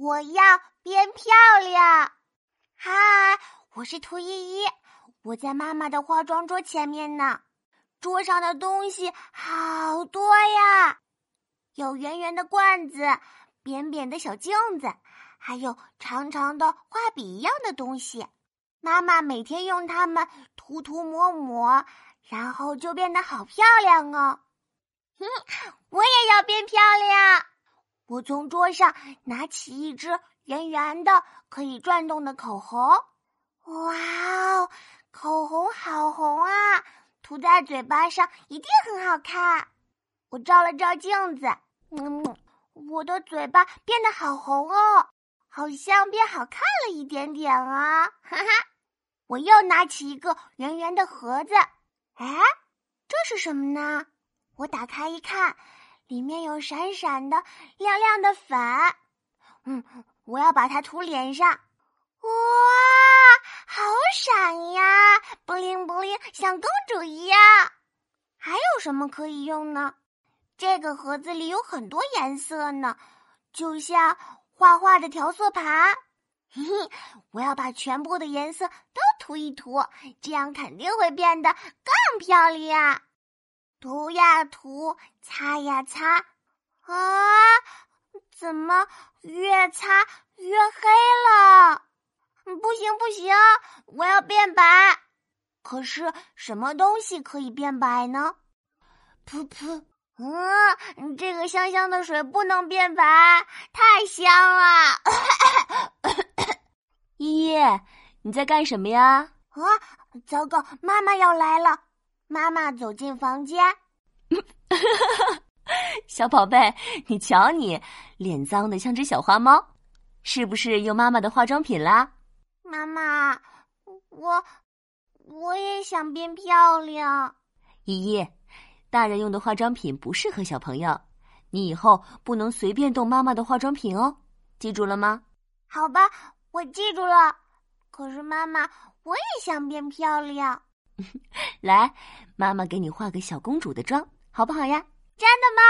我要变漂亮。嗨，我是兔依依，我在妈妈的化妆桌前面呢。桌上的东西好多呀，有圆圆的罐子，扁扁的小镜子，还有长长的画笔一样的东西。妈妈每天用它们涂涂抹抹，然后就变得好漂亮哦。哼，我也要变漂亮。我从桌上拿起一支圆圆的、可以转动的口红。哇哦，口红好红啊！涂在嘴巴上一定很好看。我照了照镜子，嗯，我的嘴巴变得好红哦，好像变好看了一点点啊！哈哈，我又拿起一个圆圆的盒子，哎，这是什么呢？我打开一看，里面有闪闪的、亮亮的粉。嗯，我要把它涂脸上。哇！好闪呀，布灵布灵，像公主一样。还有什么可以用呢？这个盒子里有很多颜色呢，就像画画的调色盘。嘿嘿，我要把全部的颜色都涂一涂，这样肯定会变得更漂亮。涂呀涂，擦呀擦，啊，怎么越擦越黑了？不行不行，我要变白。可是什么东西可以变白呢？噗噗，嗯，这个香香的水不能变白，太香了。依依，你在干什么呀？啊，糟糕，妈妈要来了。妈妈走进房间，小宝贝，你瞧你，脸脏的像只小花猫，是不是用妈妈的化妆品啦？妈妈，我我也想变漂亮。依依，大人用的化妆品不适合小朋友，你以后不能随便动妈妈的化妆品哦，记住了吗？好吧，我记住了。可是妈妈，我也想变漂亮。来，妈妈给你画个小公主的妆，好不好呀？真的吗？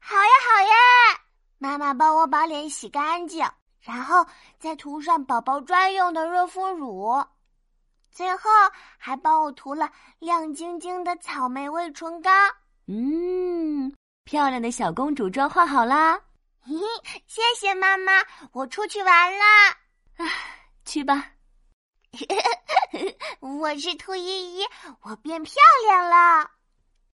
好呀，好呀！妈妈帮我把脸洗干净。然后再涂上宝宝专用的润肤乳，最后还帮我涂了亮晶晶的草莓味唇膏。嗯，漂亮的小公主妆化好啦！嘿嘿，谢谢妈妈，我出去玩啦！啊，去吧。我是兔依依，我变漂亮了。